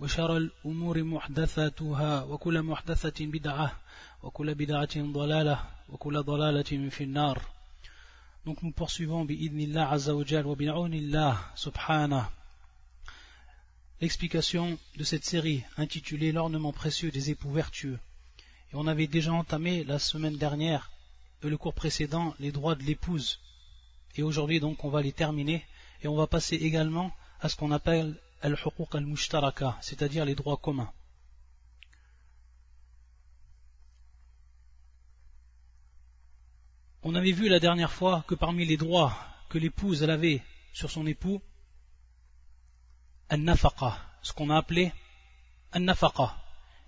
وشر الأمور محدثاتها وكل محدثة بدعة وكل بدعة ضلالة وكل ضلالة في النار Donc nous poursuivons bi'idnillah azza wa jal wa bi'aunillah subhanah l'explication de cette série intitulée L'ornement précieux des époux vertueux. Et on avait déjà entamé la semaine dernière et le cours précédent les droits de l'épouse. Et aujourd'hui donc on va les terminer et on va passer également à ce qu'on appelle al-huquq al-mushtaraka, c'est-à-dire les droits communs. On avait vu la dernière fois que parmi les droits que l'épouse avait sur son époux, al-nafaqa, ce qu'on a appelé al-nafaqa,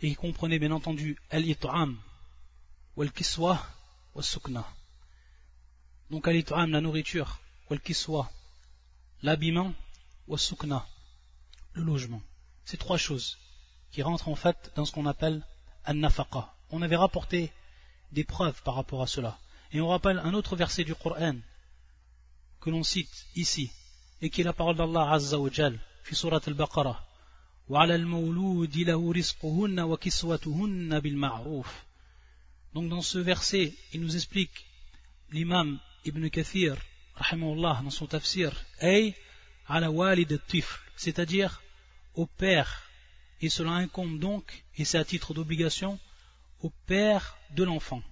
et qui comprenait bien entendu al-it'am, wal-kiswa, wal-sukna. Donc al-it'am, la nourriture, wal-kiswa, l'habillement, wal-sukna, le logement. C'est trois choses qui rentrent en fait dans ce qu'on appelle al-nafaqa. On avait rapporté des preuves par rapport à cela. Et on rappelle un autre verset du Coran que l'on cite ici, et qui est la parole d'Allah Azza wa Jal, fi surat al-Baqarah. Donc dans ce verset, il nous explique l'imam Ibn Kathir, dans son tafsir, c'est-à-dire au père, et cela incombe donc, et c'est à titre d'obligation, au père de l'enfant.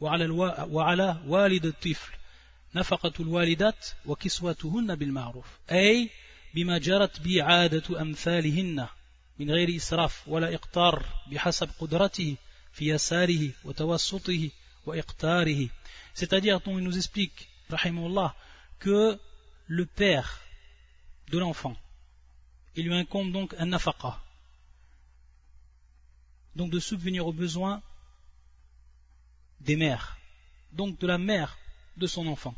وعلى وعلى والد الطفل نفقة الوالدات وكسوتهن بالمعروف أي بما جرت به عادة أمثالهن من غير إسراف ولا إقتار بحسب قدرته في يساره وتوسطه وإقتاره c'est-à-dire dont il nous explique rahimahullah que le père de l'enfant il lui incombe donc un nafaqa. Donc de subvenir aux besoins des mères, donc de la mère de son enfant.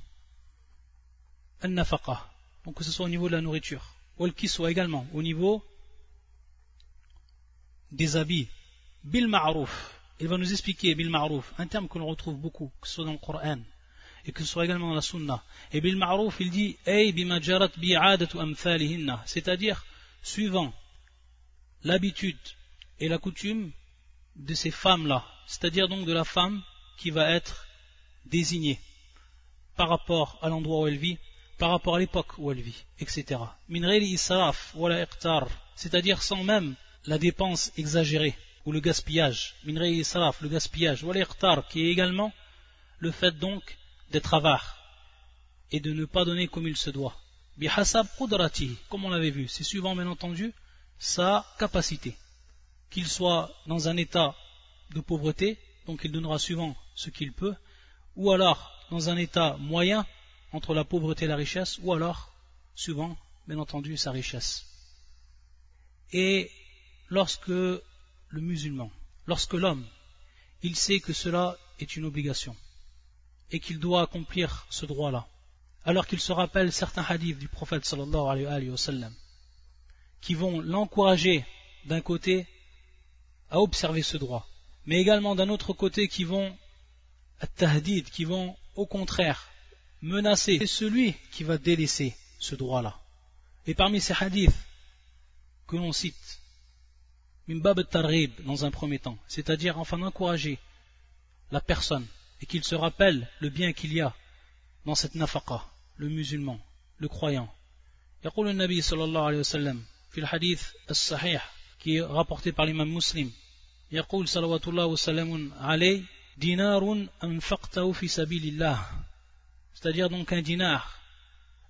Al-nafaqa, donc que ce soit au niveau de la nourriture, ou soit également. Au niveau des habits. Bil ma'ruf, il va nous expliquer bil ma'ruf, un terme que l'on retrouve beaucoup, que ce soit dans le Coran et que ce soit également dans la Sunna. Et bil ma'ruf, il dit c'est-à-dire suivant l'habitude et la coutume de ces femmes-là, c'est-à-dire donc de la femme qui va être désignée par rapport à l'endroit où elle vit, par rapport à l'époque où elle vit, etc. c'est-à-dire sans même la dépense exagérée ou le gaspillage. le gaspillage, qui est également le fait donc d'être avare et de ne pas donner comme il se doit. Comme on l'avait vu, c'est suivant bien entendu sa capacité, qu'il soit dans un état de pauvreté, donc il donnera suivant ce qu'il peut, ou alors dans un état moyen entre la pauvreté et la richesse, ou alors, suivant, bien entendu, sa richesse. Et lorsque le musulman, lorsque l'homme, il sait que cela est une obligation, et qu'il doit accomplir ce droit-là, alors qu'il se rappelle certains hadiths du prophète sallallahu alayhi wa sallam, qui vont l'encourager d'un côté à observer ce droit, mais également d'un autre côté qui vont tahdid qui vont au contraire menacer celui qui va délaisser ce droit-là. Et parmi ces hadiths que l'on cite, Mimbab tarib dans un premier temps, c'est-à-dire enfin d'encourager la personne et qu'il se rappelle le bien qu'il y a dans cette nafaqa, le musulman, le croyant. يقول النبي صلى الله عليه وسلم في الحديث الصحيح qui est rapporté par l'imam muslim يقول صلوات الله وسلام عليه dinarun anfaqtahu fi sabilillah. C'est-à-dire donc un dinar,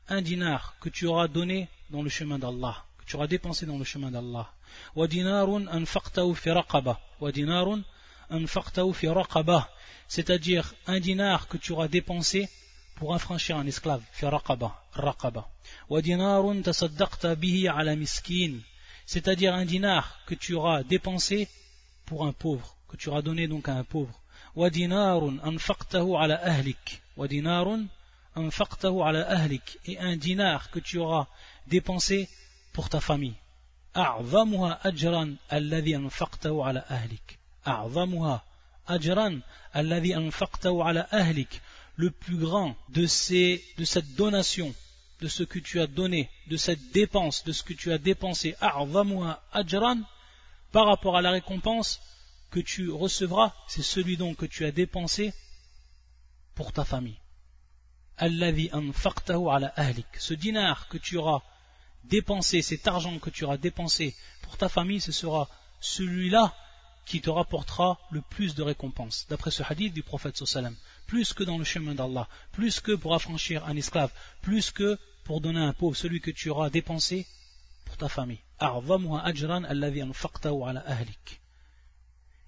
un dinar que tu auras donné dans le chemin d'Allah, que tu auras dépensé dans le chemin d'Allah. Wa dinarun anfaqtahu fi raqaba. Wa dinarun anfaqtahu fi raqaba. C'est-à-dire un dinar que tu auras dépensé pour affranchir un esclave, fi raqaba, raqaba. Wa dinarun tasaddaqta bihi ala miskin. c'est-à-dire un dinar que tu auras dépensé pour un pauvre, que tu auras donné donc à un pauvre. et un dinar que tu auras dépensé pour ta famille. Le plus grand de, ces, de cette donation de ce que tu as donné, de cette dépense, de ce que tu as dépensé, ajran, par rapport à la récompense que tu recevras, c'est celui donc que tu as dépensé pour ta famille. Ce dinar que tu auras dépensé, cet argent que tu auras dépensé pour ta famille, ce sera celui-là qui te rapportera le plus de récompenses. D'après ce hadith du prophète sallam plus que dans le chemin d'Allah, plus que pour affranchir un esclave, plus que pour donner un pauvre, celui que tu auras dépensé pour ta famille.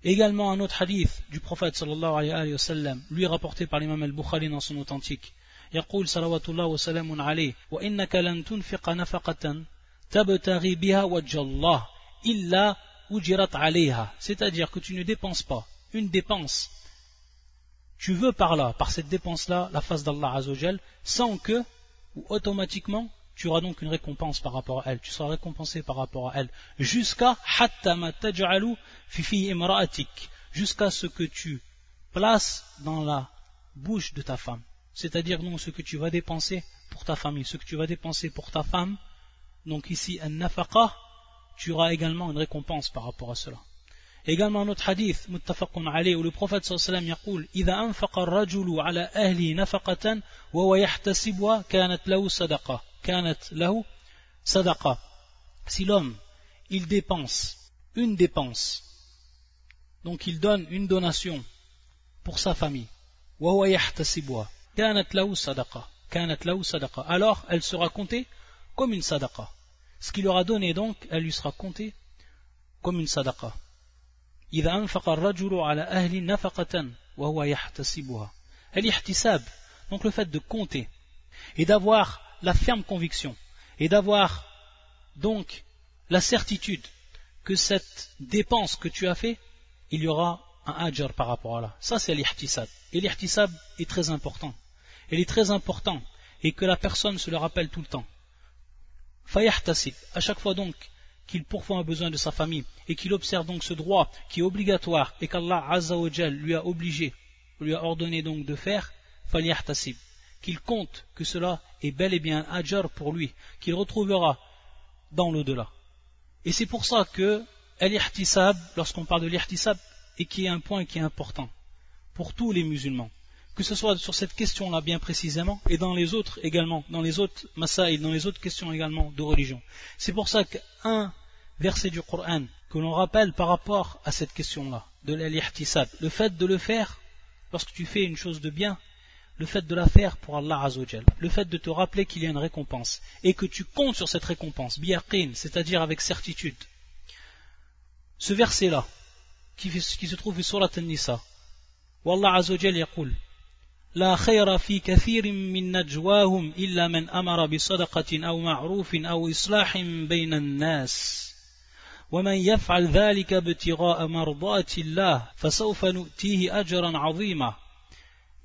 Également un autre hadith du prophète sallallahu alayhi wa sallam, lui rapporté par l'imam al-Bukhari dans son authentique. يقول صلوات الله وسلام عليه وإنك لن تنفق نفقة تبتغي بها وجه الله إلا ujirat alayha, c'est-à-dire que tu ne dépenses pas une dépense. Tu veux par là, par cette dépense-là, la face d'Allah Azzawajal, sans que, ou automatiquement, tu auras donc une récompense par rapport à elle, tu seras récompensé par rapport à elle, jusqu'à fifi jusqu'à ce que tu places dans la bouche de ta femme. C'est-à-dire non ce que tu vas dépenser pour ta famille, ce que tu vas dépenser pour ta femme. Donc ici, un nafaqa, tu auras également une récompense par rapport à cela. Également un autre hadith, muttafaqun alayh, où le prophète sallallahu alayhi wa sallam يقول إذا أنفق الرجل على أهله نفقة وهو يحتسبها كانت له صدقة كانت له صدقة Si l'homme, il dépense une dépense, donc il donne une donation pour sa famille, وهو يحتسبها كانت له صدقة كانت له صدقة alors elle sera comptée comme une sadaqa. Ce qu'il aura donné donc, elle lui sera comptée comme une sadaqa. إذا أنفق الرجل على أهل نفقة وهو يحتسبها الاحتساب donc le fait de compter et d'avoir la ferme conviction et d'avoir donc la certitude que cette dépense que tu as fait il y aura un ajr par rapport à là ça c'est l'ihtisab et l'ihtisab est très important il est très important et que la personne se le rappelle tout le temps fayahtasib à chaque fois donc qu'il pourvoit un besoin de sa famille et qu'il observe donc ce droit qui est obligatoire et qu'Allah lui a obligé, lui a ordonné donc de faire, qu'il compte que cela est bel et bien un ajar pour lui, qu'il retrouvera dans l'au-delà. Et c'est pour ça que lorsqu'on parle de l'ihtisab, et qui est un point qui est important pour tous les musulmans, que ce soit sur cette question-là bien précisément, et dans les autres également, dans les autres et dans les autres questions également de religion. C'est pour ça qu'un verset du Coran que l'on rappelle par rapport à cette question-là, de l'ihtisab, le fait de le faire lorsque tu fais une chose de bien, le fait de la faire pour Allah Azzawajal, le fait de te rappeler qu'il y a une récompense, et que tu comptes sur cette récompense, biaqin, c'est-à-dire avec certitude. Ce verset-là, qui, se trouve sur la Nisa, où Allah Azzawajal yaqul, لا خير في كثير من نجواهم إلا من أمر بصدقة أو معروف أو إصلاح بين الناس ومن يفعل ذلك ابتغاء مرضات الله فسوف نؤتيه أجرا عظيما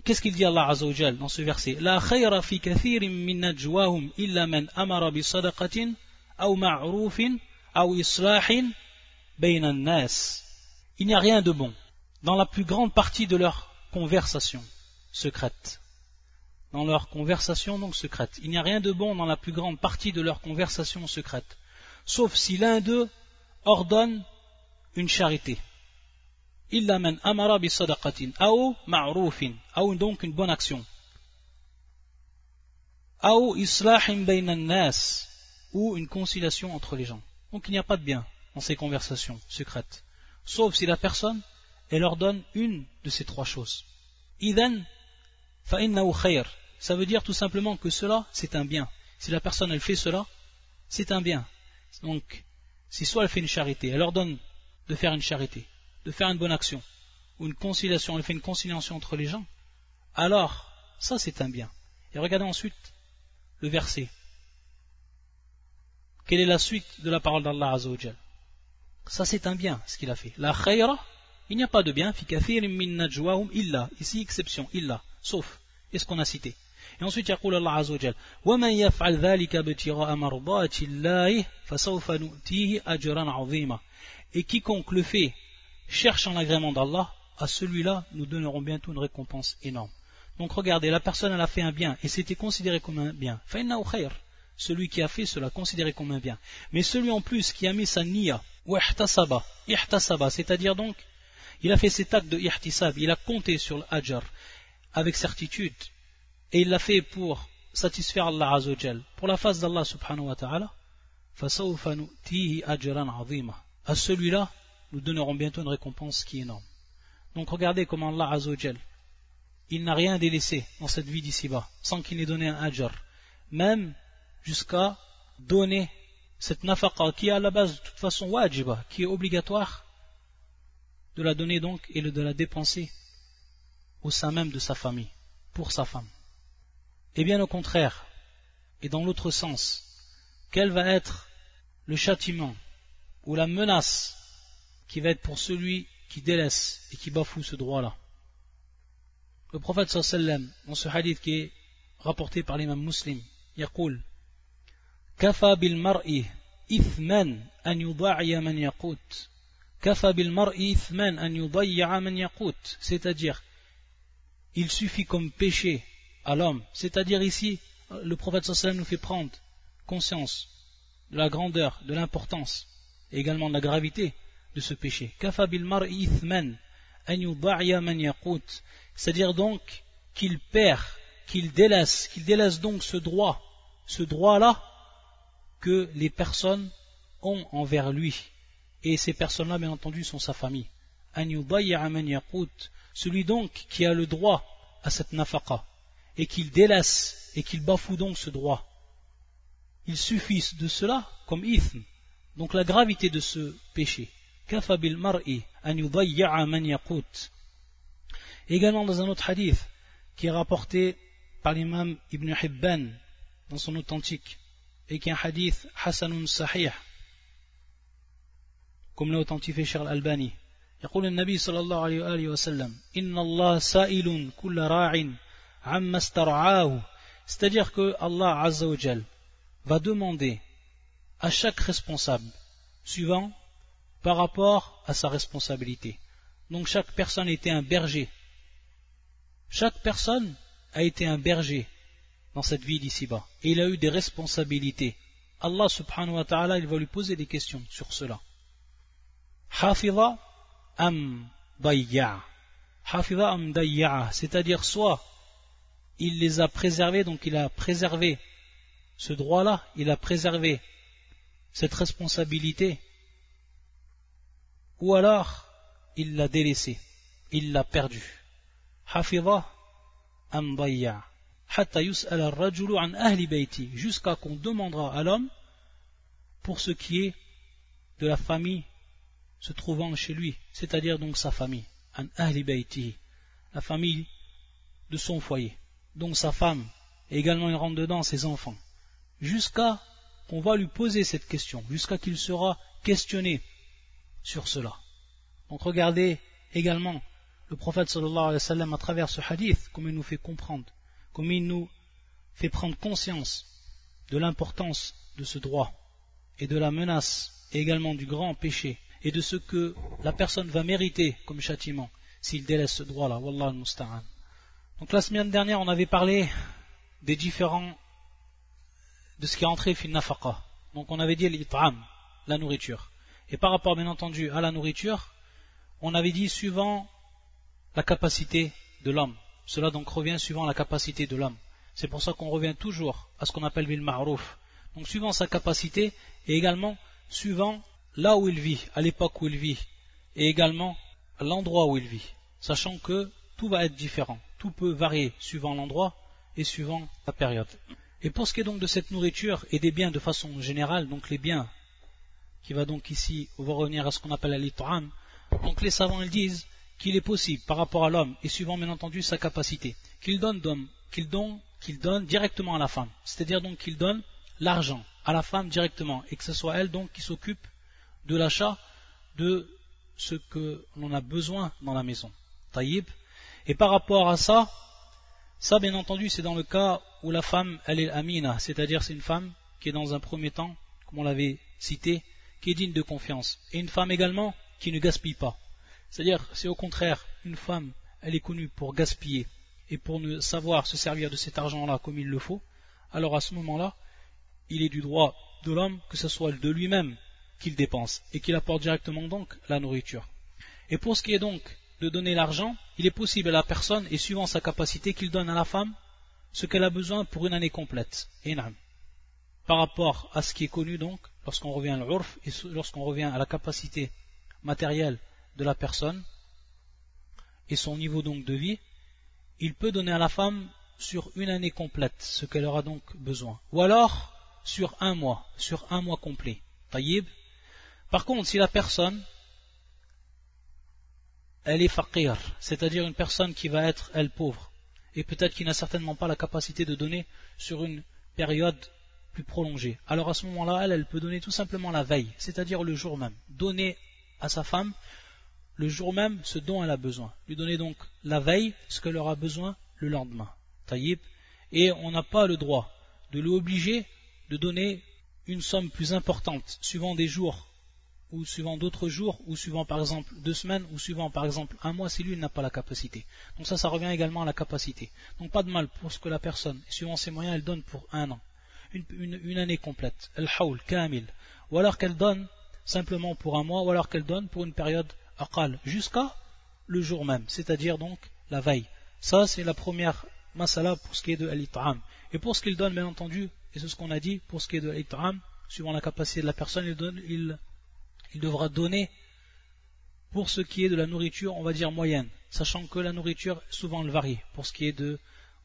Qu'est-ce qu'il dit Allah Azza wa Jal dans ce verset La khayra fi kathirin min najwahum illa man amara bi sadaqatin aw ma'rufin aw islahin bayna nas Il n'y a rien de bon dans la plus grande partie de leur conversation secrète. Dans leur conversation donc secrète. Il n'y a rien de bon dans la plus grande partie de leur conversation secrète. Sauf si l'un d'eux ordonne une charité. Illa man amara bi sadaqatin, ou ma'rufin, ou donc une bonne action. Ou islahin bayna nas, ou une conciliation entre les gens. Donc il n'y a pas de bien dans ces conversations secrètes. Sauf si la personne, elle ordonne une de ces trois choses. Idan. Ça veut dire tout simplement que cela, c'est un bien. Si la personne, elle fait cela, c'est un bien. Donc, si soit elle fait une charité, elle ordonne de faire une charité, de faire une bonne action, ou une conciliation, elle fait une conciliation entre les gens, alors ça c'est un bien. Et regardez ensuite le verset. quelle est la suite de la parole d'Allah Azzawajal Ça c'est un bien ce qu'il a fait. La khayra, il n'y a pas de bien, fi min najwahum illa, ici exception, illa, sauf, est ce qu'on a cité. Et ensuite, يقول الله عز وجل ومن يفعل ذلك ابتغاء مرضات الله فسوف نؤتيه أجرا عظيما Et quiconque le fait cherche en l'agrément d'Allah, à celui-là, nous donnerons bientôt une récompense énorme. Donc regardez, la personne elle a fait un bien et c'était considéré comme un bien. Celui qui a fait cela considéré comme un bien. Mais celui en plus qui a mis sa niya, ou ihtasaba, c'est-à-dire donc, il a fait cet acte de ihtisab, il a compté sur l'ajr avec certitude. Et il l'a fait pour satisfaire Allah Azzawajal, pour la face d'Allah subhanahu wa ta'ala, à celui-là, nous donnerons bientôt une récompense qui est énorme. Donc regardez comment Allah Azzawajal, il n'a rien délaissé dans cette vie d'ici-bas, sans qu'il n'ait donné un ajr, même jusqu'à donner cette nafaqa qui est à la base de toute façon wajiba, qui est obligatoire, de la donner donc et de la dépenser au sein même de sa famille, pour sa femme. Et bien au contraire, et dans l'autre sens, quel va être le châtiment ou la menace qui va être pour celui qui délaisse et qui bafoue ce droit-là. Le prophète sallam, dans ce hadith qui est rapporté par l'imam muslim, يقول كفى بالمرء إثما أن يضيع من يقوت كفى بالمرء إثما أن يضيع من يقوت c'est-à-dire il suffit comme péché à l'homme c'est-à-dire ici le prophète sallam nous fait prendre conscience de la grandeur, de l'importance et également de la gravité de ce péché. C'est-à-dire donc qu'il perd, qu'il délaisse, qu'il délaisse donc ce droit, ce droit-là que les personnes ont envers lui. Et ces personnes-là, bien entendu, sont sa famille. Celui donc qui a le droit à cette nafaqa et qu'il délaisse et qu'il bafoue donc ce droit. Il suffit de cela comme ithm, donc la gravité de ce péché. Également dans un autre hadith qui est rapporté par l'imam Ibn Hibban dans son authentique et qui est un hadith Hassanun Sahih comme l'a authentifié Charles Albani يقول النبي صلى الله عليه وآله وسلم إن الله سائل كل راع عما استرعاه c'est-à-dire que Allah Azza wa va demander à chaque responsable suivant par rapport à sa responsabilité. Donc chaque personne était un berger. Chaque personne a été un berger dans cette vie d'ici-bas. Et il a eu des responsabilités. Allah subhanahu wa ta'ala, il va lui poser des questions sur cela. Hafiza am dayya. Hafiza am dayya. C'est-à-dire soit il les a préservés, donc il a préservé ce droit-là, il a préservé cette responsabilité, ou alors il l'a délaissé, il l'a perdu. jusqu'à qu'on demandera à l'homme pour ce qui est de la famille se trouvant chez lui, c'est-à-dire donc sa famille, la famille de son foyer, donc sa femme, et également il rentre dedans ses enfants, jusqu'à qu'on va lui poser cette question, jusqu'à qu'il sera questionné sur cela. Donc regardez également le prophète sallallahu alayhi wa sallam à travers ce hadith, comme il nous fait comprendre, comme il nous fait prendre conscience de l'importance de ce droit et de la menace et également du grand péché et de ce que la personne va mériter comme châtiment s'il délaisse ce droit-là. Wallah al Donc la semaine dernière, on avait parlé des différents de ce qui est entré fil nafaqa. Donc on avait dit l'it'am, la nourriture. Et par rapport bien entendu à la nourriture, on avait dit suivant la capacité de l'homme. Cela donc revient suivant la capacité de l'homme. C'est pour ça qu'on revient toujours à ce qu'on appelle bil ma'rouf. Donc suivant sa capacité et également suivant là où il vit, à l'époque où il vit, et également l'endroit où il vit, sachant que tout va être différent, tout peut varier suivant l'endroit et suivant la période. Et pour ce qui est donc de cette nourriture et des biens de façon générale, donc les biens, qui va donc ici, on va revenir à ce qu'on appelle l'it'am, donc les savants ils disent qu'il est possible par rapport à l'homme, et suivant bien entendu sa capacité, qu'il donne, qu'il donne, qu'il donne directement à la femme, c'est-à-dire donc qu'il donne l'argent à la femme directement et que ce soit elle donc qui s'occupe de l'achat de ce que l'on a besoin dans la maison. Taïb. Et par rapport à ça, ça bien entendu c'est dans le cas où la femme elle est amina, c'est-à-dire c'est une femme qui est dans un premier temps, comme on l'avait cité, qui est digne de confiance. Et une femme également qui ne gaspille pas. C'est-à-dire, si au contraire, une femme, elle est connue pour gaspiller et pour ne savoir se servir de cet argent-là comme il le faut, alors à ce moment-là, il est du droit de l'homme que ce soit de lui-même qu'il dépense et qu'il apporte directement donc la nourriture. Et pour ce qui est donc de donner l'argent, il est possible à la personne et suivant sa capacité qu'il donne à la femme ce qu'elle a besoin pour une année complète. Par rapport à ce qui est connu donc, lorsqu'on revient à l'urf et lorsqu'on revient à la capacité matérielle de la personne et son niveau donc de vie, il peut donner à la femme sur une année complète ce qu'elle aura donc besoin. Ou alors sur un mois, sur un mois complet. Taïb. Par contre, si la personne, elle est faqir, c'est-à-dire une personne qui va être, elle, pauvre, et peut-être qui n'a certainement pas la capacité de donner sur une période plus prolongée. Alors à ce moment-là, elle, elle peut donner tout simplement la veille, c'est-à-dire le jour même. Donner à sa femme le jour même ce dont elle a besoin. Lui donner donc la veille ce qu'elle aura besoin le lendemain. Taïb. Et on n'a pas le droit de l'obliger de donner une somme plus importante, suivant des jours, ou suivant d'autres jours, ou suivant par exemple deux semaines, ou suivant par exemple un mois, si lui n'a pas la capacité. Donc ça, ça revient également à la capacité. Donc pas de mal pour ce que la personne, suivant ses moyens, elle donne pour un an, une, année complète, el haoul, kamil, ou alors qu'elle donne simplement pour un mois, ou alors qu'elle donne pour une période aqal, jusqu'à le jour même, c'est-à-dire donc la veille. Ça, c'est la première masala pour ce qui est de al Et pour ce qu'il donne, bien entendu, et c'est ce qu'on a dit, pour ce qui est de l'it'am, suivant la capacité de la personne, il, donne, il, il, devra donner pour ce qui est de la nourriture, on va dire moyenne, sachant que la nourriture, souvent elle varie, pour ce qui est de,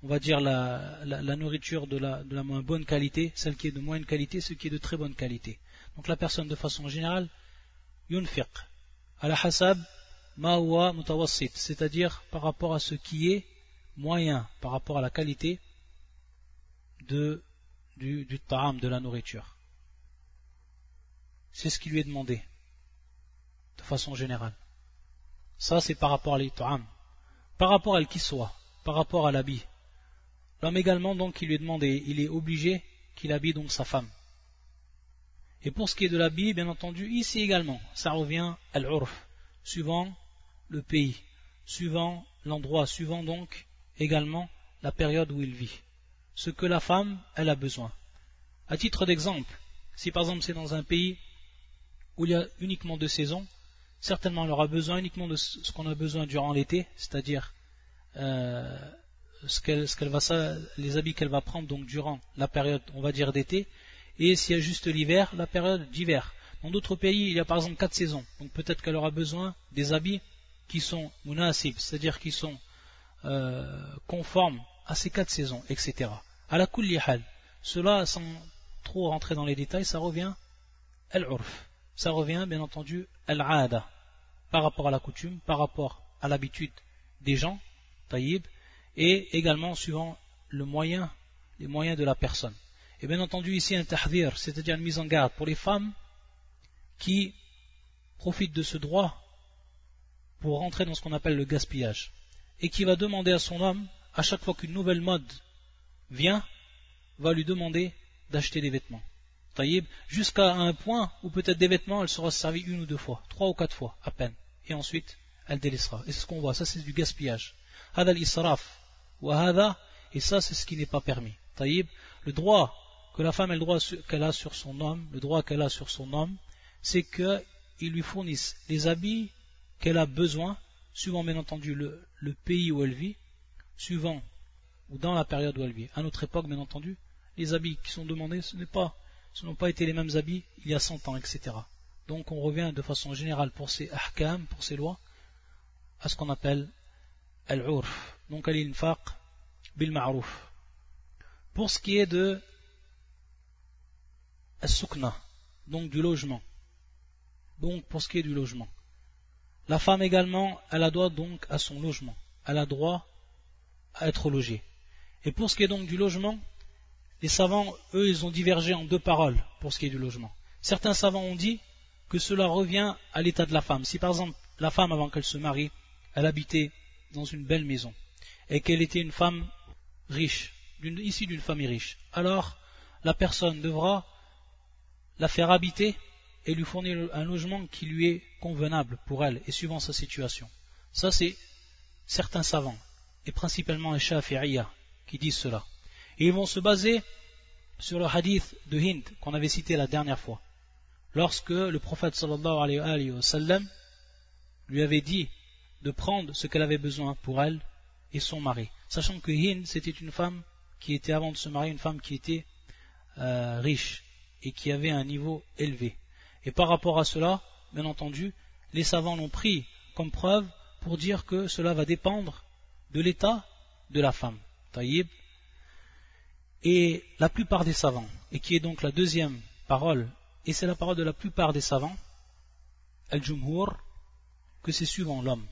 on va dire la, nourriture de la, moins bonne qualité, celle qui est de moyenne qualité, ce qui est de très bonne qualité. Donc la personne, de façon générale, yunfiq, la hasab, ma'wa mutawassit, c'est-à-dire par rapport à ce qui est moyen, par rapport à la qualité du, du de la nourriture. C'est ce qui lui est demandé, de façon générale. Ça, c'est par rapport à l'it'am. Par rapport à soit, par rapport à l'habit. L'homme également, donc, il lui est demandé, il est obligé qu'il habille donc sa femme. Et pour ce qui est de l'habit, bien entendu, ici également, ça revient à l'urf, suivant le pays, suivant l'endroit, suivant donc également la période où il vit ce que la femme, elle a besoin. À titre d'exemple, si par exemple c'est dans un pays où il y a uniquement deux saisons, certainement elle aura besoin uniquement de ce qu'on a besoin durant l'été, c'est-à-dire euh, ce qu'elle va les habits qu'elle va prendre donc durant la période, on va dire d'été, et s'il y a juste l'hiver, la période d'hiver. Dans d'autres pays, il y a par exemple quatre saisons, donc peut-être qu'elle aura besoin des habits qui sont munasib, c'est-à-dire qui sont euh, conformes à ces quatre saisons, etc. À la hal. Cela, sans trop rentrer dans les détails, ça revient al-urf. Ça revient, bien entendu, al-aada. Par rapport à la coutume, par rapport à l'habitude des gens, taïb, et également suivant le moyen, les moyens de la personne. Et bien entendu, ici, un tahdir, c'est-à-dire une mise en garde pour les femmes qui profitent de ce droit pour rentrer dans ce qu'on appelle le gaspillage. Et qui va demander à son homme, à chaque fois qu'une nouvelle mode vient, va lui demander d'acheter des vêtements. Taïb, jusqu'à un point où peut-être des vêtements, elle sera servie une ou deux fois, trois ou quatre fois, à peine. Et ensuite, elle délaissera. Et c'est ce qu'on voit, ça c'est du gaspillage. Et ça c'est ce qui n'est pas permis. Taïb, le droit que la femme a le droit qu'elle a sur son homme, le droit qu'elle a sur son homme, c'est qu'il lui fournisse les habits qu'elle a besoin, suivant bien entendu le, le pays où elle vit, suivant ou dans la période où elle vit. À notre époque, bien entendu, les habits qui sont demandés, ce pas, ce n'ont pas été les mêmes habits il y a 100 ans, etc. Donc on revient de façon générale pour ces ahkam, pour ces lois, à ce qu'on appelle al-urf. Donc al-infaq bil ma'ruf. Pour ce qui est de al-sukna, donc du logement. Donc pour ce qui est du logement. La femme également, elle a droit donc à son logement. Elle a droit à être logée. Et pour ce qui est donc du logement, les savants, eux, ils ont divergé en deux paroles pour ce qui est du logement. Certains savants ont dit que cela revient à l'état de la femme. Si par exemple la femme, avant qu'elle se marie, elle habitait dans une belle maison et qu'elle était une femme riche, issue d'une famille riche, alors la personne devra la faire habiter et lui fournir un logement qui lui est convenable pour elle et suivant sa situation. Ça, c'est certains savants, et principalement les Shafi'iyya, qui disent cela. Et ils vont se baser sur le hadith de Hind qu'on avait cité la dernière fois. Lorsque le prophète sallallahu alayhi wa sallam lui avait dit de prendre ce qu'elle avait besoin pour elle et son mari. Sachant que Hind, c'était une femme qui était, avant de se marier, une femme qui était euh, riche et qui avait un niveau élevé. Et par rapport à cela, bien entendu, les savants l'ont pris comme preuve pour dire que cela va dépendre de l'état de la femme. Taïb. Et la plupart des savants, et qui est donc la deuxième parole, et c'est la parole de la plupart des savants, al-jumhur, que c'est suivant l'homme.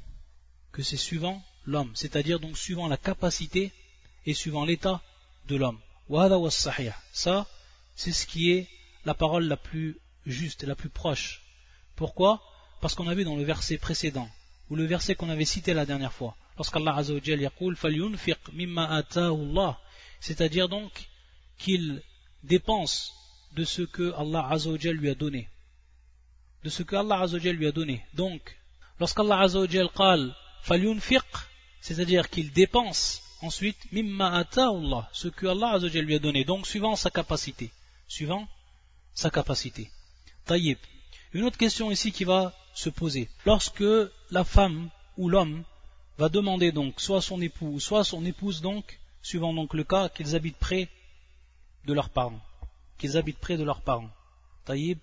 Que c'est suivant l'homme, c'est-à-dire donc suivant la capacité et suivant l'état de l'homme. Ça, c'est ce qui est la parole la plus juste et la plus proche. Pourquoi? Parce qu'on a vu dans le verset précédent, ou le verset qu'on avait cité la dernière fois, lorsqu'Allah Azzawajal yaqul falyunfiq mimma Allah, c'est-à-dire donc qu'il dépense de ce que Allah Azzawajal lui a donné. De ce que Allah Azzawajal lui a donné. Donc, lorsqu'Allah Azzawajal qal falyunfiq, c'est-à-dire qu'il dépense ensuite mimma ce que Allah Azzawajal lui a donné, donc suivant sa capacité. Suivant sa capacité. Taïb. Une autre question ici qui va se poser. Lorsque la femme ou l'homme va demander donc soit son époux, soit son épouse donc, suivant donc le cas, qu'ils habitent près de leurs parents. Qu'ils habitent près de leurs parents. Taïb.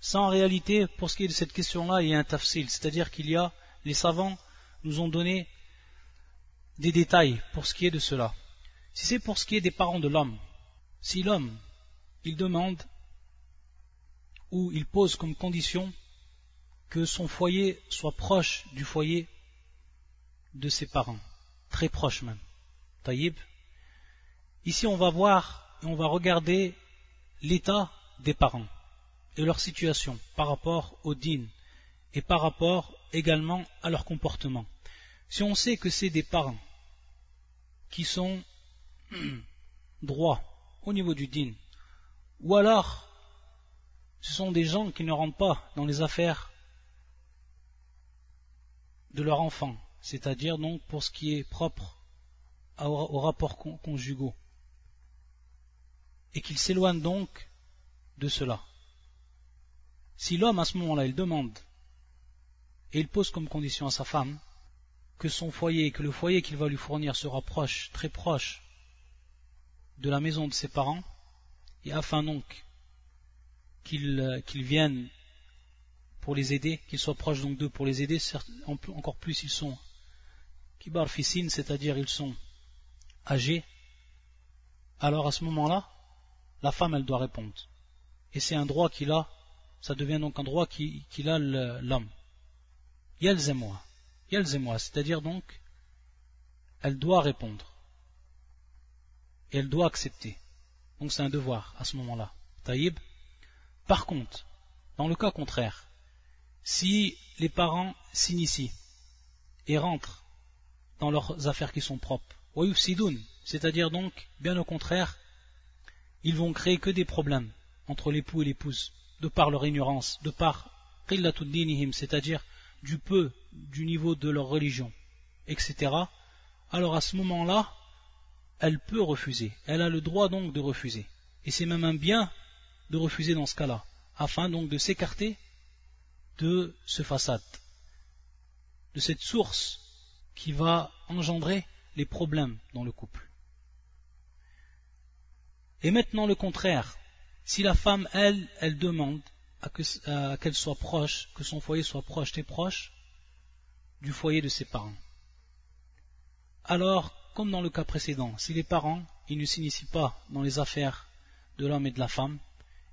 Ça en réalité, pour ce qui est de cette question-là, il y a un tafsil, c'est-à-dire qu'il y a, les savants nous ont donné des détails pour ce qui est de cela. Si c'est pour ce qui est des parents de l'homme, si l'homme, il demande ou il pose comme condition que son foyer soit proche du foyer de ses parents, très proche même. Taïb. Ici, on va voir et on va regarder l'état des parents et leur situation par rapport au din et par rapport également à leur comportement. Si on sait que c'est des parents qui sont droits au niveau du din, ou alors ce sont des gens qui ne rentrent pas dans les affaires de leur enfant, c'est-à-dire donc pour ce qui est propre aux rapports conjugaux, et qu'ils s'éloignent donc de cela. Si l'homme à ce moment-là, il demande et il pose comme condition à sa femme que son foyer, que le foyer qu'il va lui fournir sera proche, très proche de la maison de ses parents, et afin donc euh, qu'ils viennent pour les aider, qu'ils soient proches donc d'eux pour les aider, encore plus ils sont kibar c'est-à-dire ils sont âgés, alors à ce moment-là, la femme elle doit répondre. Et c'est un droit qu'il a, ça devient donc un droit qu'il a l'homme. Yelzemwa. Yelzemwa, c'est-à-dire donc, elle doit répondre. Et elle doit accepter. Donc c'est un devoir à ce moment-là. Taïb. Par contre, dans le cas contraire, si les parents s'initient et rentrent dans leurs affaires qui sont propres, c'est-à-dire donc, bien au contraire, ils vont créer que des problèmes entre l'époux et l'épouse, de par leur ignorance, de par c'est-à-dire du peu du niveau de leur religion, etc. Alors à ce moment-là, elle peut refuser. Elle a le droit donc de refuser. Et c'est même un bien de refuser dans ce cas-là, afin donc de s'écarter de ce façade, de cette source qui va engendrer les problèmes dans le couple. Et maintenant le contraire, si la femme, elle, elle demande à qu'elle soit proche, que son foyer soit proche et proche du foyer de ses parents. Alors, comme dans le cas précédent, si les parents, ils ne s'initient pas dans les affaires de l'homme et de la femme,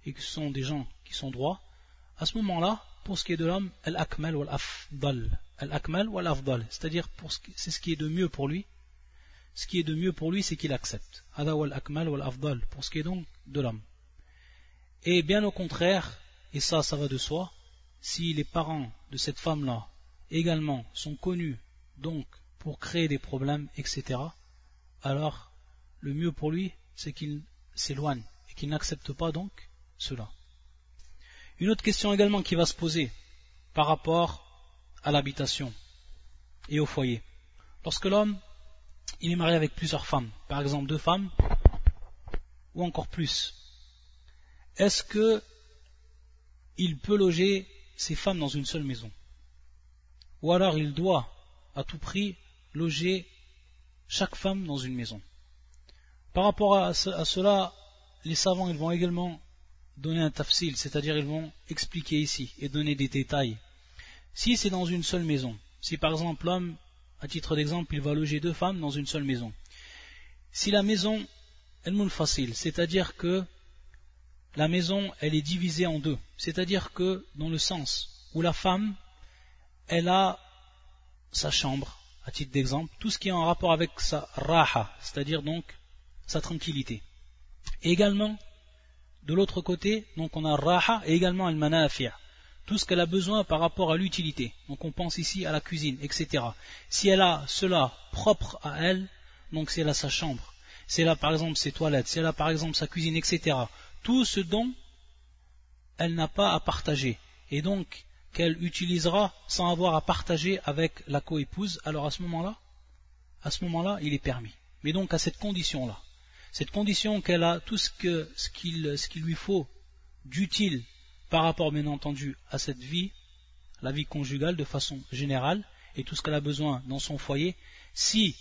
et que ce sont des gens qui sont droits, à ce moment-là, pour ce qui est de l'homme, al-akmal wal-afdal. Al-akmal wal-afdal, c'est-à-dire c'est ce qui est de mieux pour lui, ce qui est de mieux pour lui, c'est qu'il accepte. akmal wal afdal, pour ce qui est donc de l'homme. Et bien au contraire, et ça, ça va de soi, si les parents de cette femme-là également sont connus donc pour créer des problèmes, etc., alors le mieux pour lui, c'est qu'il s'éloigne et qu'il n'accepte pas donc cela. Une autre question également qui va se poser par rapport à l'habitation et au foyer. Lorsque l'homme il est marié avec plusieurs femmes, par exemple deux femmes ou encore plus, est-ce que il peut loger ces femmes dans une seule maison? Ou alors il doit à tout prix loger chaque femme dans une maison? Par rapport à, cela, les savants vont également donner un tafsil, c'est-à-dire ils vont expliquer ici et donner des détails. Si c'est dans une seule maison, si par exemple l'homme, à titre d'exemple, il va loger deux femmes dans une seule maison, si la maison, elle facile, c'est-à-dire que la maison, elle est divisée en deux, c'est-à-dire que dans le sens où la femme, elle a sa chambre, à titre d'exemple, tout ce qui est en rapport avec sa raha, c'est-à-dire donc sa tranquillité. Et également, de l'autre côté, donc on a raha et également al manafia, tout ce qu'elle a besoin par rapport à l'utilité. Donc on pense ici à la cuisine, etc. Si elle a cela propre à elle, donc si elle a sa chambre, elle a par exemple ses toilettes, elle a par exemple sa cuisine, etc. Tout ce dont elle n'a pas à partager. Et donc qu'elle utilisera sans avoir à partager avec la coépouse, alors à ce moment-là, à ce moment-là, il est permis. Mais donc à cette condition-là, cette condition qu'elle a tout ce qu'il ce qu'il lui faut d'utile par rapport bien entendu à cette vie, la vie conjugale de façon générale, et tout ce qu'elle a besoin dans son foyer, si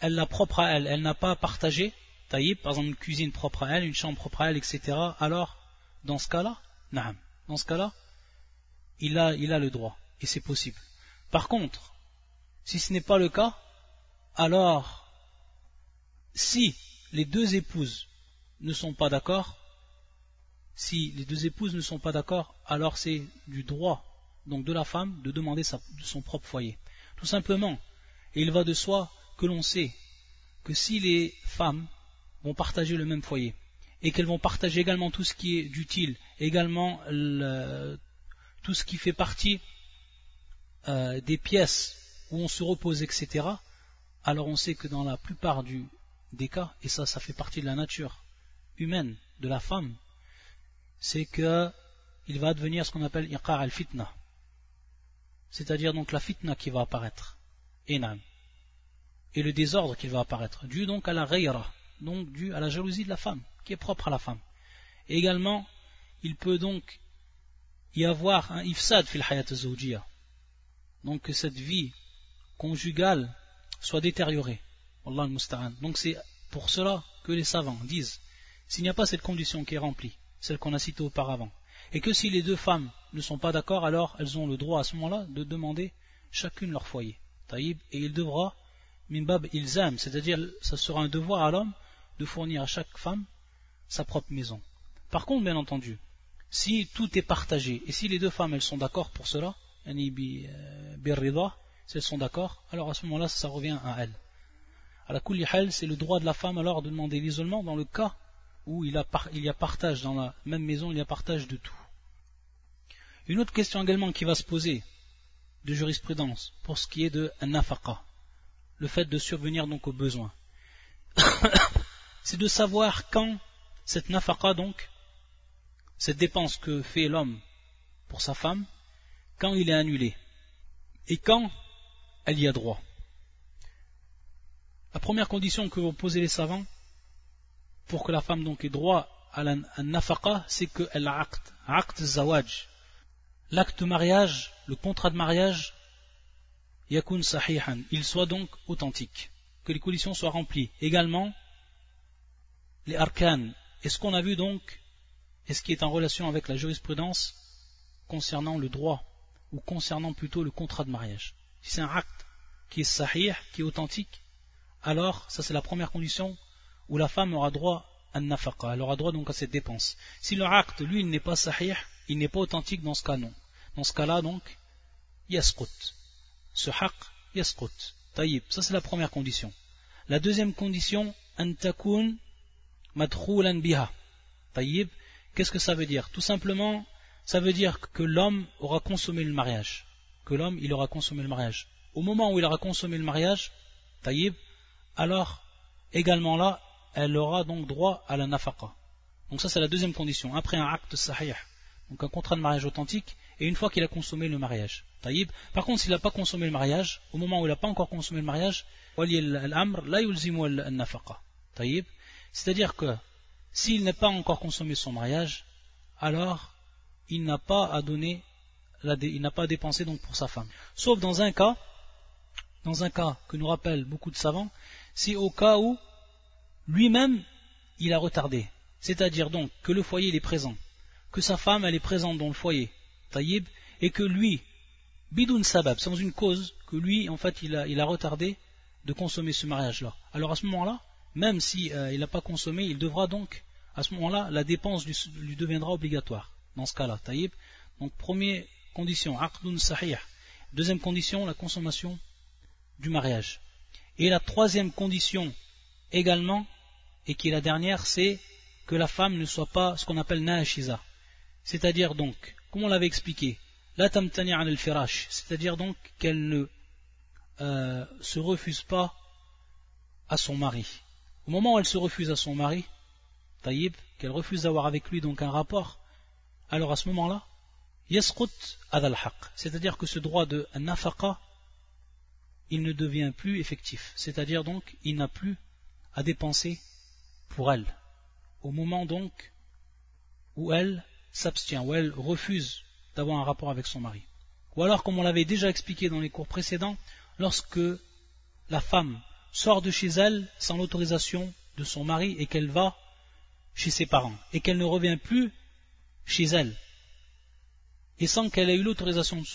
elle l'a propre à elle, elle n'a pas à partager, taillé, par exemple une cuisine propre à elle, une chambre propre à elle, etc., alors dans ce cas-là, dans ce cas-là, il a, il a le droit, et c'est possible. Par contre, si ce n'est pas le cas, alors, si les deux épouses ne sont pas d'accord, si les deux épouses ne sont pas d'accord, alors c'est du droit donc de la femme de demander de son propre foyer. Tout simplement. Et il va de soi que l'on sait que si les femmes vont partager le même foyer et qu'elles vont partager également tout ce qui est d'utile, également tout ce qui fait partie euh, des pièces où on se repose, etc., alors on sait que dans la plupart des cas, et ça, ça fait partie de la nature humaine de la femme, c'est que il va devenir ce qu'on appelle iqar al-fitna. C'est-à-dire donc la fitna qui va apparaître. Et le désordre qui va apparaître. Dû donc à la ghayra, donc dû à la jalousie de la femme, qui est propre à la femme. également, il peut donc y avoir un ifsad fil hayat Donc que cette vie conjugale soit détériorée. Donc c'est pour cela que les savants disent, s'il n'y a pas cette condition qui est remplie, celle qu'on a citée auparavant, et que si les deux femmes ne sont pas d'accord, alors elles ont le droit à ce moment-là de demander chacune leur foyer. et il devra, minbab ilzam, c'est-à-dire ça sera un devoir à l'homme de fournir à chaque femme sa propre maison. Par contre, bien entendu, si tout est partagé, et si les deux femmes elles sont d'accord pour cela, euh, si elles sont d'accord, alors à ce moment-là ça revient à elles. À la c'est le droit de la femme alors de demander l'isolement dans le cas où il, y a partage dans la même maison, il y a partage de tout. Une autre question également qui va se poser de jurisprudence pour ce qui est de nafaqa, le fait de survenir donc aux besoins, c'est de savoir quand cette nafaqa donc cette dépense que fait l'homme pour sa femme, quand il est annulé et quand elle y a droit. La première condition que vont poser les savants pour que la femme donc ait droit à la nafaqa, c'est qu'elle acte, acte zawaj. L'acte de mariage, le contrat de mariage, yakun sahihan, il soit donc authentique, que les conditions soient remplies. Également, les arcanes. Et ce qu'on a vu donc et ce qui est en relation avec la jurisprudence concernant le droit ou concernant plutôt le contrat de mariage. Si c'est un acte qui est sahih, qui est authentique, alors ça c'est la première condition où la femme aura droit à nafaqa, elle aura droit donc à cette dépense. Si le acte, lui, n'est pas sahih, il n'est pas authentique dans ce cas non. Dans ce cas-là donc, yaskut. Ce haq, yaskut. Taïb, ça c'est la première condition. La deuxième condition, antakun madkhoulan biha. Taïb, qu'est-ce que ça veut dire? Tout simplement, ça veut dire que l'homme aura consommé le mariage. Que l'homme, il aura consommé le mariage. Au moment où il aura consommé le mariage, taïb, alors également là, elle aura donc droit à la nafaqa. Donc ça c'est la deuxième condition, après un acte sahih, donc un contrat de mariage authentique, et une fois qu'il a consommé le mariage. Taïb. Par contre, s'il n'a pas consommé le mariage, au moment où il n'a pas encore consommé le mariage, c'est-à-dire que s'il n'est pas encore consommé son mariage, alors il n'a pas à donner, il n'a pas à dépenser donc pour sa femme. Sauf dans un cas, dans un cas que nous rappellent beaucoup de savants, c'est au cas où lui-même il a retardé. C'est-à-dire donc que le foyer est présent, que sa femme elle est présente dans le foyer, taïb, et que lui, bidoun sabab, sans une cause, que lui en fait il a, il retardé de consommer ce mariage-là. Alors à ce moment-là, même si euh, il n'a pas consommé, il devra donc, à ce moment-là, la dépense lui, deviendra obligatoire. Dans ce cas-là, taïb. Donc première condition, aqdun sahih. Deuxième condition, la consommation du mariage. Et la troisième condition également, et qui est la dernière, c'est que la femme ne soit pas ce qu'on appelle naashiza. C'est-à-dire donc, comme on l'avait expliqué, la tamtani al firash, c'est-à-dire donc qu'elle ne euh, se refuse pas à son mari. Au moment où elle se refuse à son mari, taïb, qu'elle refuse d'avoir avec lui donc un rapport, alors à ce moment-là, yasqut adal c'est-à-dire que ce droit de nafaqa, il ne devient plus effectif, c'est-à-dire donc il n'a plus à dépenser pour elle, au moment donc où elle s'abstient, où elle refuse d'avoir un rapport avec son mari. Ou alors, comme on l'avait déjà expliqué dans les cours précédents, lorsque la femme sort de chez elle sans l'autorisation de son mari et qu'elle va chez ses parents et qu'elle ne revient plus chez elle et sans qu'elle ait eu l'autorisation de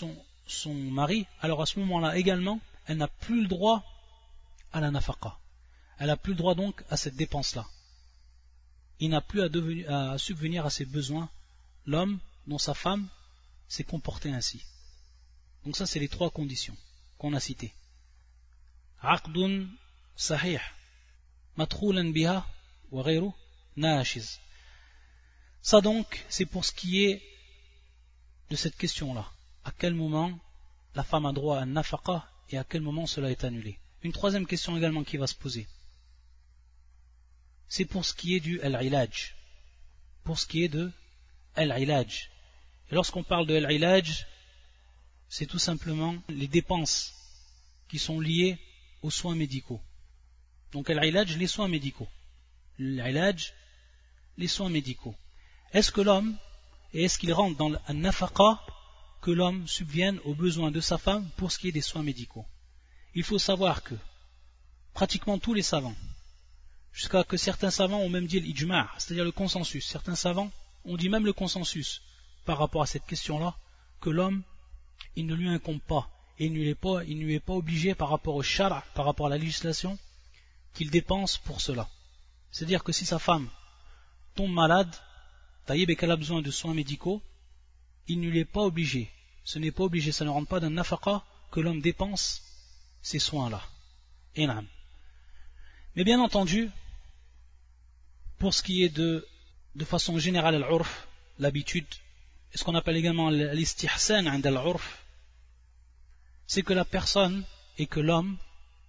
son, mari, alors à ce moment-là également, elle n'a plus le droit à la nafaqa. Elle n'a plus le droit donc à cette dépense-là. Il n'a plus à, subvenir à ses besoins, l'homme dont sa femme s'est comportée ainsi. Donc ça, c'est les trois conditions qu'on a citées. Sahih, matroulan biha. Ça donc, c'est pour ce qui est de cette question-là. À quel moment la femme a droit à un nafaqa et à quel moment cela est annulé? Une troisième question également qui va se poser. C'est pour ce qui est du al-ilaj. Pour ce qui est de al-ilaj. Et lorsqu'on parle de al-ilaj, c'est tout simplement les dépenses qui sont liées aux soins médicaux. Donc al-ilaj, les soins médicaux. L'ilaj, les soins médicaux. Est-ce que l'homme, et est-ce qu'il rentre dans le nafaqa que l'homme subvienne aux besoins de sa femme pour ce qui est des soins médicaux? Il faut savoir que pratiquement tous les savants, jusqu'à que certains savants ont même dit l'ijma', c'est-à-dire le consensus, certains savants ont dit même le consensus par rapport à cette question-là, que l'homme, il ne lui incombe pas, et il ne lui est pas, obligé par rapport au shara, par rapport à la législation, qu'il dépense pour cela. C'est-à-dire que si sa femme tombe malade, taïb et qu'elle a besoin de soins médicaux, il ne lui est pas obligé, ce n'est pas obligé, ça ne rentre pas d'un nafaqa que l'homme dépense ces soins-là. Mais bien entendu, pour ce qui est de, façon générale l'urf, l'habitude, et ce qu'on appelle également l'istihsan al c'est que la personne et que l'homme,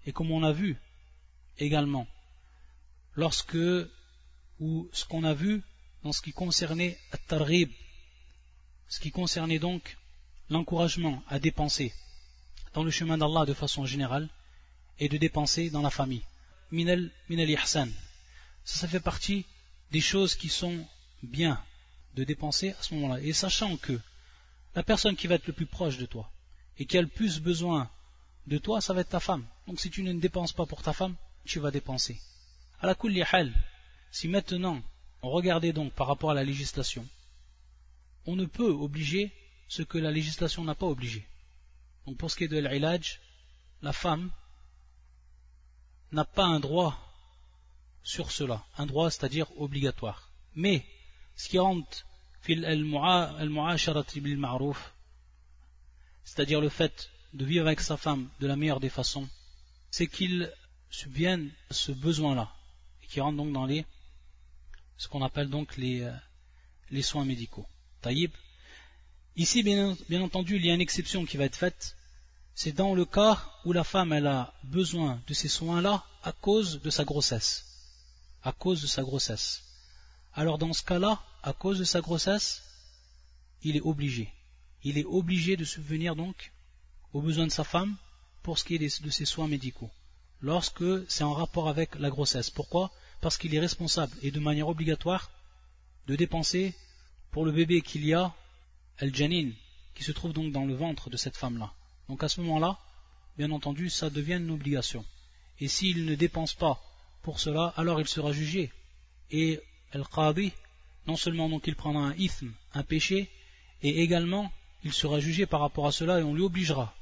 et comme on a vu également, lorsque, ou ce qu'on a vu dans ce qui concernait at-targhib, ce qui concernait donc l'encouragement à dépenser dans le chemin d'Allah de façon générale et de dépenser dans la famille. Minel, minel ihsan. Ça, ça fait partie des choses qui sont bien de dépenser à ce moment-là. Et sachant que la personne qui va être le plus proche de toi et qui a le plus besoin de toi, ça va être ta femme. Donc si tu ne dépenses pas pour ta femme, tu vas dépenser. À la hal, si maintenant on regardait donc par rapport à la législation, on ne peut obliger ce que la législation n'a pas obligé. Donc pour ce qui est de l'ilaj, la femme n'a pas un droit sur cela, un droit c'est-à-dire obligatoire. Mais ce qui rentre c'est-à-dire le fait de vivre avec sa femme de la meilleure des façons, c'est qu'il subviennent à ce besoin-là, et qui rentrent donc dans les, ce qu'on appelle donc les, euh, soins médicaux. Taïb. Ici, bien, entendu, il y a une exception qui va être faite, c'est dans le cas où la femme a besoin de ces soins-là à cause de sa grossesse. À cause de sa grossesse. Alors dans ce cas-là, à cause de sa grossesse, il est obligé. Il est obligé de subvenir donc aux besoins de sa femme pour ce qui est de ses soins médicaux. Lorsque c'est en rapport avec la grossesse. Pourquoi? Parce qu'il est responsable et de manière obligatoire de dépenser pour le bébé qu'il y a, El Janin, qui se trouve donc dans le ventre de cette femme-là. Donc à ce moment-là, bien entendu, ça devient une obligation. Et s'il ne dépense pas pour cela, alors il sera jugé. Et el qadi, non seulement donc il prendra un ithm, un péché, et également il sera jugé par rapport à cela et on lui obligera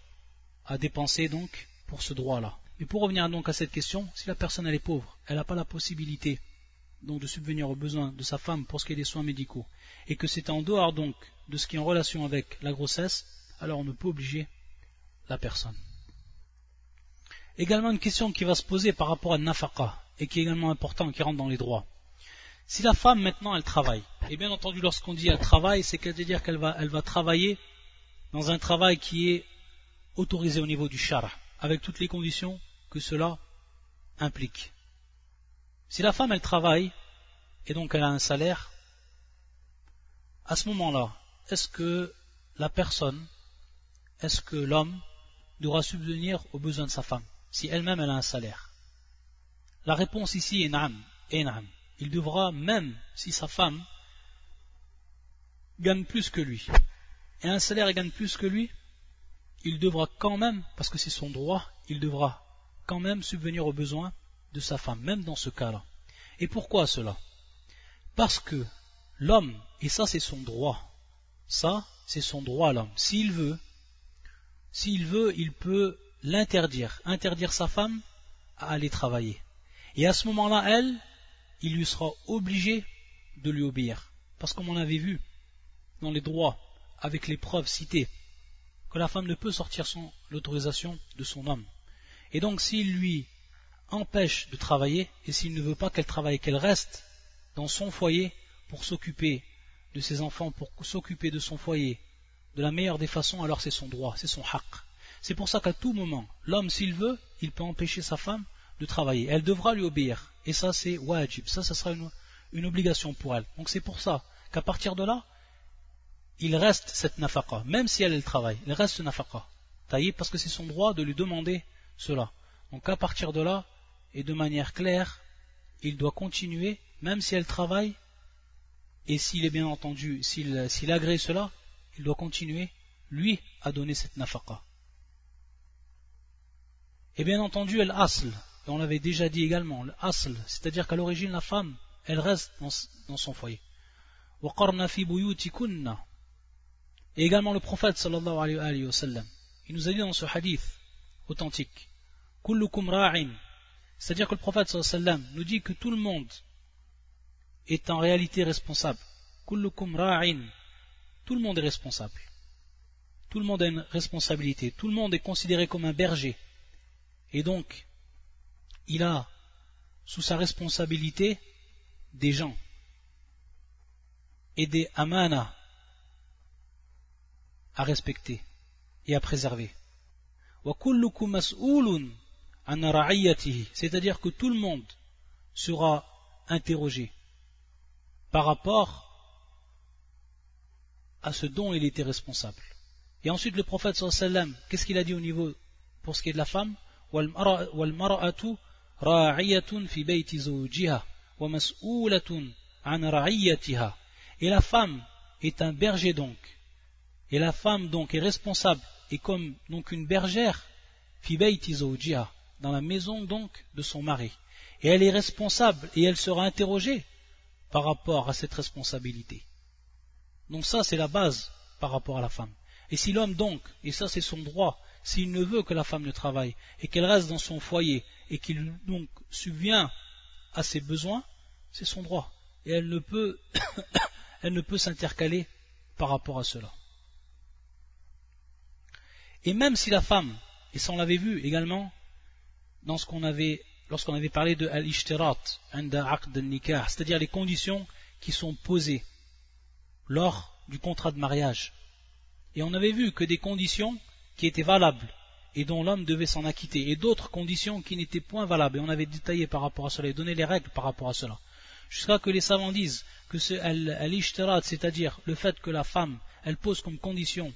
à dépenser donc pour ce droit-là. Mais pour revenir donc à cette question, si la personne elle est pauvre, elle n'a pas la possibilité donc de subvenir aux besoins de sa femme pour ce qui est des soins médicaux, et que c'est en dehors donc de ce qui est en relation avec la grossesse, alors on ne peut obliger la personne. Également une question qui va se poser par rapport à nafaqa, et qui est également important, qui rentre dans les droits. Si la femme maintenant elle travaille, et bien entendu lorsqu'on dit elle travaille, c'est qu'elle veut dire qu'elle va, va travailler dans un travail qui est autorisé au niveau du char, avec toutes les conditions que cela implique. Si la femme elle travaille, et donc elle a un salaire, à ce moment-là, est-ce que la personne, est-ce que l'homme devra subvenir aux besoins de sa femme, si elle-même elle a un salaire? La réponse ici est nam. Il devra, même si sa femme gagne plus que lui, et un salaire gagne plus que lui, il devra quand même, parce que c'est son droit, il devra quand même subvenir aux besoins de sa femme, même dans ce cas-là. Et pourquoi cela? Parce que l'homme, et ça c'est son droit, ça c'est son droit l'homme, s'il veut, s'il veut, il peut l'interdire, interdire sa femme à aller travailler. Et à ce moment-là, elle, il lui sera obligé de lui obéir. Parce comme on avait vu dans les droits, avec les preuves citées, que la femme ne peut sortir sans l'autorisation de son homme. Et donc s'il lui empêche de travailler, et s'il ne veut pas qu'elle travaille, qu'elle reste dans son foyer pour s'occuper de ses enfants, pour s'occuper de son foyer, de la meilleure des façons, alors c'est son droit, c'est son haq. C'est pour ça qu'à tout moment, l'homme, s'il veut, il peut empêcher sa femme de travailler. Elle devra lui obéir. Et ça, c'est wajib. Ça, ça sera une, obligation pour elle. Donc c'est pour ça qu'à partir de là, il reste cette nafaqa. Même si elle, elle travaille, il reste nafaqa. Taillé parce que c'est son droit de lui demander cela. Donc à partir de là, et de manière claire, il doit continuer, même si elle travaille, et s'il est bien entendu, s'il agrée cela, il doit continuer, lui, à donner cette nafaqa. Et bien entendu, elle asl, on l'avait déjà dit également, l'asl, c'est-à-dire qu'à l'origine, la femme, elle reste dans, son foyer. Et également le prophète sallallahu alayhi wa il nous a dit dans ce hadith authentique, c'est-à-dire que le prophète sallallahu alayhi wa nous dit que tout le monde est en réalité responsable. Tout le monde est responsable. Tout le monde a une responsabilité. Tout le monde est considéré comme un berger. Et donc, il a sous sa responsabilité des gens et des amana à respecter et à préserver. C'est-à-dire que tout le monde sera interrogé par rapport à ce dont il était responsable. Et ensuite le prophète sallam, qu'est-ce qu'il a dit au niveau pour ce qui est de la femme? Et la femme est un berger donc. Et la femme donc est responsable et comme donc une bergère dans la maison donc de son mari. Et elle est responsable et elle sera interrogée par rapport à cette responsabilité. Donc ça, c'est la base par rapport à la femme. Et si l'homme donc, et ça c'est son droit, s'il ne veut que la femme ne travaille et qu'elle reste dans son foyer et qu'il donc subvient à ses besoins, c'est son droit. Et elle ne peut, elle ne peut s'intercaler par rapport à cela. Et même si la femme, et ça on l'avait vu également dans ce qu'on avait lorsqu'on avait parlé de al-ishtirat, c'est-à-dire les conditions qui sont posées lors du contrat de mariage. Et on avait vu que des conditions qui étaient valables et dont l'homme devait s'en acquitter, et d'autres conditions qui n'étaient point valables, et on avait détaillé par rapport à cela, et donné les règles par rapport à cela. Jusqu'à que les savants disent que ce al-ishtirat, c'est-à-dire le fait que la femme, elle pose comme condition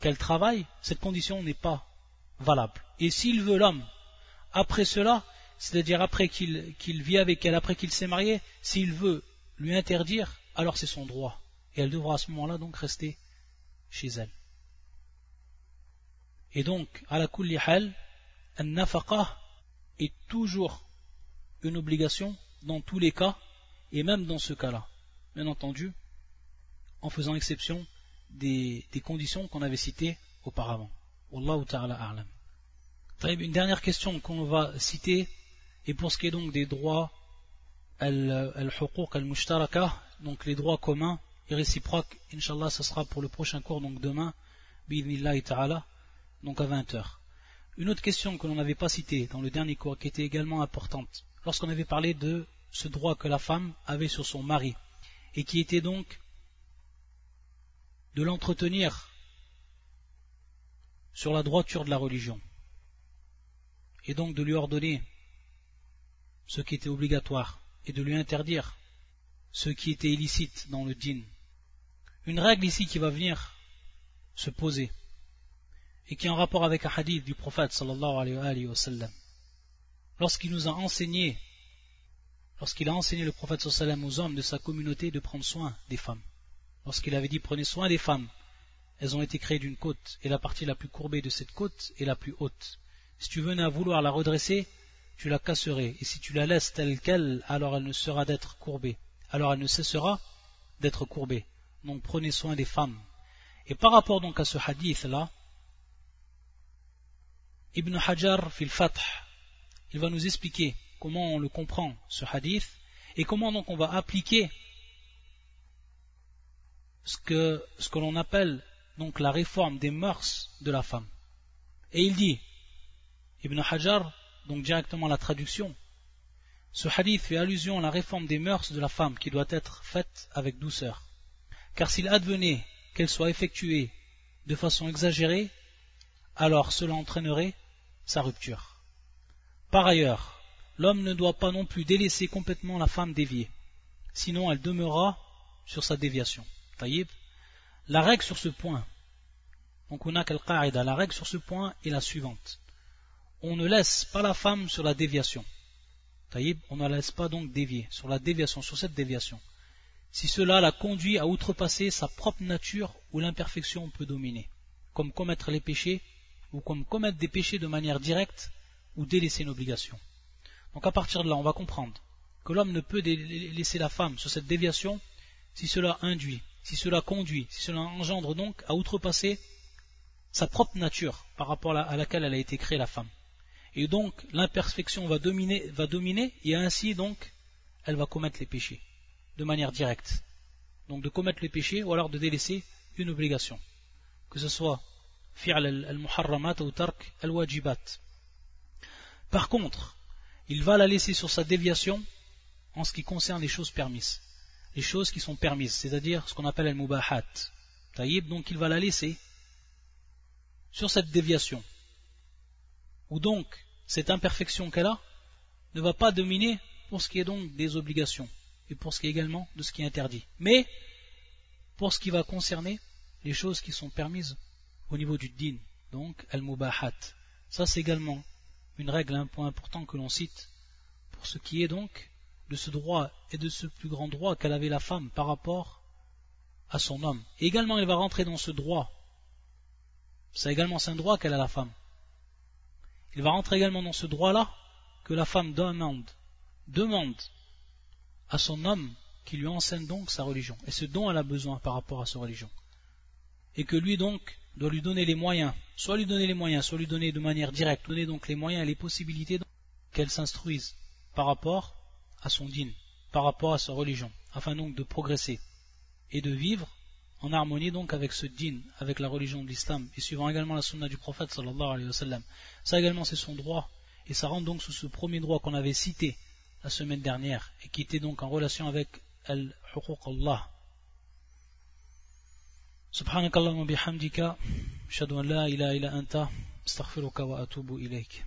qu'elle travaille, cette condition n'est pas valable. Et s'il veut l'homme, après cela, c'est-à-dire après qu'il vit avec elle, après qu'il s'est marié, s'il veut lui interdire, alors c'est son droit. Et elle devra à ce moment-là donc rester chez elle. Et donc, à la kulli hal, un est toujours une obligation dans tous les cas, et même dans ce cas-là. Bien entendu, en faisant exception des, conditions qu'on avait citées auparavant. Wallahu ta'ala a'lam. Une dernière question qu'on va citer, et pour ce qui est donc des droits al-huquq al-mushtaraka, donc les droits communs et réciproques, Inch'Allah, ce sera pour le prochain cours, donc demain, bi'idnillahi ta'ala, donc à 20h. Une autre question que l'on n'avait pas citée dans le dernier cours, qui était également importante, lorsqu'on avait parlé de ce droit que la femme avait sur son mari, et qui était donc de l'entretenir sur la droiture de la religion, et donc de lui ordonner ce qui était obligatoire, et de lui interdire ce qui était illicite dans le dîn. Une règle ici qui va venir se poser, et qui est en rapport avec un hadith du prophète sallallahu alayhi wa sallam. Lorsqu'il nous a enseigné, lorsqu'il a enseigné le prophète sallallahu aux hommes de sa communauté de prendre soin des femmes, lorsqu'il avait dit prenez soin des femmes, elles ont été créées d'une côte, et la partie la plus courbée de cette côte est la plus haute. Si tu venais à vouloir la redresser, tu la casserais, et si tu la laisses telle qu'elle, alors elle ne sera d'être courbée, alors elle ne cessera d'être courbée. Donc prenez soin des femmes. Et par rapport donc à ce hadith-là, Ibn Hajar fil Fath, il va nous expliquer comment on le comprend, ce hadith, et comment donc on va appliquer ce que, l'on appelle donc la réforme des mœurs de la femme. Et il dit, Ibn Hajar, donc directement la traduction, ce hadith fait allusion à la réforme des mœurs de la femme qui doit être faite avec douceur. Car s'il advenait qu'elle soit effectuée de façon exagérée, alors cela entraînerait sa rupture. Par ailleurs, l'homme ne doit pas non plus délaisser complètement la femme déviée, sinon elle demeurera sur sa déviation. Taïb. La règle sur ce point, donc on a la règle sur ce point est la suivante. On ne laisse pas la femme sur la déviation. Taïb, on ne la laisse pas donc dévier, sur la déviation, sur cette déviation. Si cela la conduit à outrepasser sa propre nature où l'imperfection peut dominer, comme commettre les péchés ou comme commettre des péchés de manière directe ou délaisser une obligation. Donc à partir de là, on va comprendre que l'homme ne peut laisser la femme sur cette déviation si cela induit, si cela conduit, si cela engendre donc à outrepasser sa propre nature par rapport à laquelle elle a été créée la femme. Et donc l'imperfection va dominer, va dominer et ainsi donc elle va commettre les péchés de manière directe. Donc de commettre les péchés ou alors de délaisser une obligation. Que ce soit par contre, il va la laisser sur sa déviation en ce qui concerne les choses permises. Les choses qui sont permises, c'est-à-dire ce qu'on appelle al-mubahat. Taïb, donc il va la laisser sur cette déviation. Ou donc, cette imperfection qu'elle a ne va pas dominer pour ce qui est donc des obligations et pour ce qui est également de ce qui est interdit. Mais, pour ce qui va concerner les choses qui sont permises au niveau du din, donc al-mubahat. Ça c'est également une règle, un point important que l'on cite pour ce qui est donc de ce droit et de ce plus grand droit qu'elle avait la femme par rapport à son homme. Et également il va rentrer dans ce droit. C'est également un droit qu'elle a la femme. Il va rentrer également dans ce droit-là que la femme demande, demande à son homme qui lui enseigne donc sa religion et ce dont elle a besoin par rapport à sa religion. Et que lui donc doit lui donner les moyens, soit lui donner les moyens, soit lui donner de manière directe, donner donc les moyens et les possibilités qu'elle s'instruise par rapport à son dîne, par rapport à sa religion, afin donc de progresser et de vivre en harmonie donc avec ce dîne, avec la religion de l'islam, et suivant également la sunna du prophète sallallahu alayhi wa sallam. Ça également c'est son droit, Et ça rentre donc sous ce premier droit qu'on avait cité la semaine dernière et qui était donc en relation avec al-huquq Allah. سبحانك اللهم وبحمدك أشهد أن لا إله إلا أنت أستغفرك وأتوب إليك